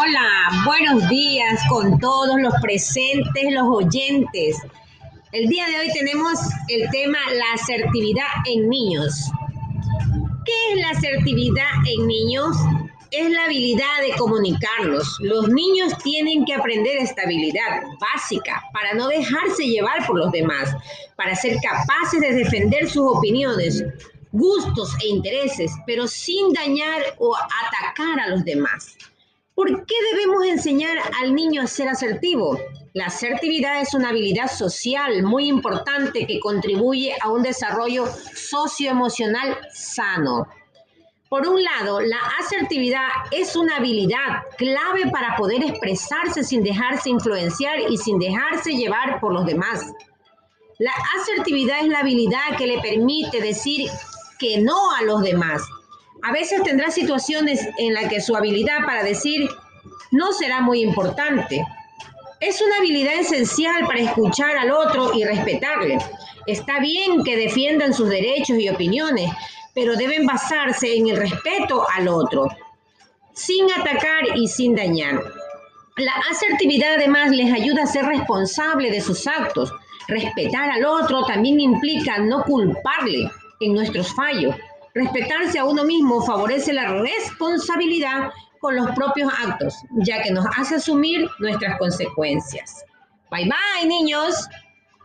hola, buenos días con todos los presentes, los oyentes. El día de hoy tenemos el tema la asertividad en niños. ¿Qué es la asertividad en niños? Es la habilidad de comunicarnos. Los niños tienen que aprender esta habilidad básica para no dejarse llevar por los demás, para ser capaces de defender sus opiniones, gustos e intereses, pero sin dañar o atacar a los demás. ¿Por qué debemos enseñar al niño a ser asertivo? La asertividad es una habilidad social muy importante que contribuye a un desarrollo socioemocional sano. Por un lado, la asertividad es una habilidad clave para poder expresarse sin dejarse influenciar y sin dejarse llevar por los demás. La asertividad es la habilidad que le permite decir que no a los demás, a veces tendrá situaciones en las que su habilidad para decir no será muy importante. Es una habilidad esencial para escuchar al otro y respetarle. Está bien que defiendan sus derechos y opiniones, pero deben basarse en el respeto al otro, sin atacar y sin dañar. La asertividad además les ayuda a ser responsable de sus actos. Respetar al otro también implica no culparle en nuestros fallos Respetarse a uno mismo favorece la responsabilidad con los propios actos, ya que nos hace asumir nuestras consecuencias. Bye bye, niños.